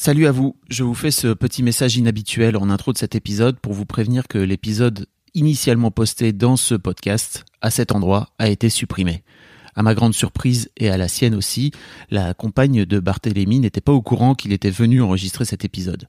Salut à vous, je vous fais ce petit message inhabituel en intro de cet épisode pour vous prévenir que l'épisode initialement posté dans ce podcast, à cet endroit, a été supprimé. À ma grande surprise et à la sienne aussi, la compagne de Barthélemy n'était pas au courant qu'il était venu enregistrer cet épisode.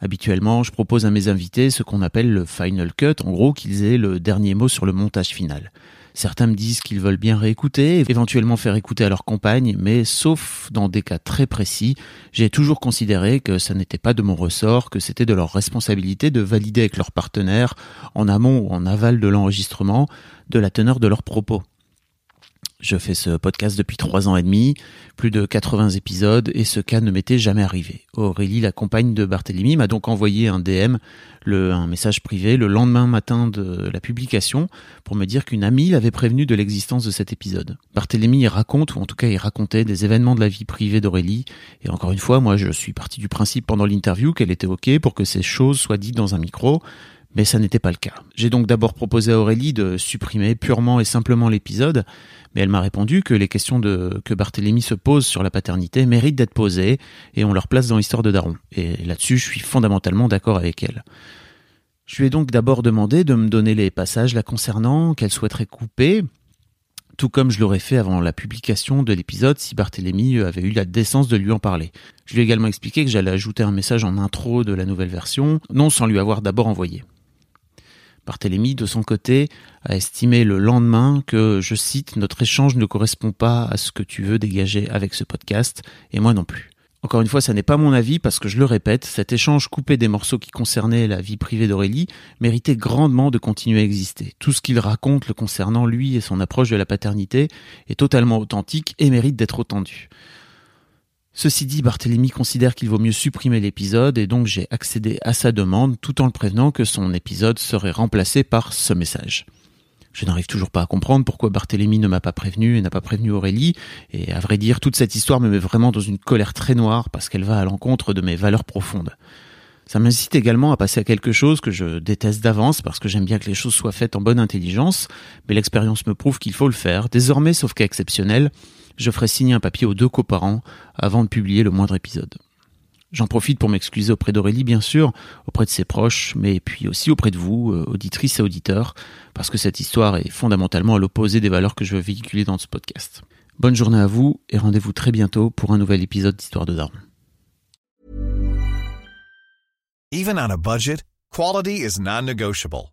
Habituellement, je propose à mes invités ce qu'on appelle le final cut, en gros qu'ils aient le dernier mot sur le montage final. Certains me disent qu'ils veulent bien réécouter, éventuellement faire écouter à leur compagne, mais sauf dans des cas très précis, j'ai toujours considéré que ça n'était pas de mon ressort, que c'était de leur responsabilité de valider avec leur partenaire, en amont ou en aval de l'enregistrement, de la teneur de leurs propos. Je fais ce podcast depuis trois ans et demi, plus de 80 épisodes, et ce cas ne m'était jamais arrivé. Aurélie, la compagne de Barthélemy, m'a donc envoyé un DM, un message privé, le lendemain matin de la publication, pour me dire qu'une amie l'avait prévenu de l'existence de cet épisode. Barthélemy raconte, ou en tout cas il racontait, des événements de la vie privée d'Aurélie, et encore une fois, moi je suis parti du principe pendant l'interview qu'elle était ok pour que ces choses soient dites dans un micro, mais ça n'était pas le cas. J'ai donc d'abord proposé à Aurélie de supprimer purement et simplement l'épisode, mais elle m'a répondu que les questions que Barthélemy se pose sur la paternité méritent d'être posées et on leur place dans l'histoire de Daron. Et là-dessus, je suis fondamentalement d'accord avec elle. Je lui ai donc d'abord demandé de me donner les passages la concernant qu'elle souhaiterait couper, tout comme je l'aurais fait avant la publication de l'épisode si Barthélemy avait eu la décence de lui en parler. Je lui ai également expliqué que j'allais ajouter un message en intro de la nouvelle version, non sans lui avoir d'abord envoyé. Barthélemy, de son côté, a estimé le lendemain que, je cite, notre échange ne correspond pas à ce que tu veux dégager avec ce podcast, et moi non plus. Encore une fois, ça n'est pas mon avis parce que je le répète, cet échange coupé des morceaux qui concernaient la vie privée d'Aurélie méritait grandement de continuer à exister. Tout ce qu'il raconte le concernant lui et son approche de la paternité est totalement authentique et mérite d'être entendu. Ceci dit, Barthélemy considère qu'il vaut mieux supprimer l'épisode et donc j'ai accédé à sa demande tout en le prévenant que son épisode serait remplacé par ce message. Je n'arrive toujours pas à comprendre pourquoi Barthélemy ne m'a pas prévenu et n'a pas prévenu Aurélie, et à vrai dire, toute cette histoire me met vraiment dans une colère très noire parce qu'elle va à l'encontre de mes valeurs profondes. Ça m'incite également à passer à quelque chose que je déteste d'avance parce que j'aime bien que les choses soient faites en bonne intelligence, mais l'expérience me prouve qu'il faut le faire. Désormais, sauf cas exceptionnel, je ferai signer un papier aux deux coparents avant de publier le moindre épisode. J'en profite pour m'excuser auprès d'Aurélie, bien sûr, auprès de ses proches, mais puis aussi auprès de vous, euh, auditrices et auditeurs, parce que cette histoire est fondamentalement à l'opposé des valeurs que je veux véhiculer dans ce podcast. Bonne journée à vous et rendez-vous très bientôt pour un nouvel épisode d'Histoire de Daron. Even on a budget, quality is non-negotiable.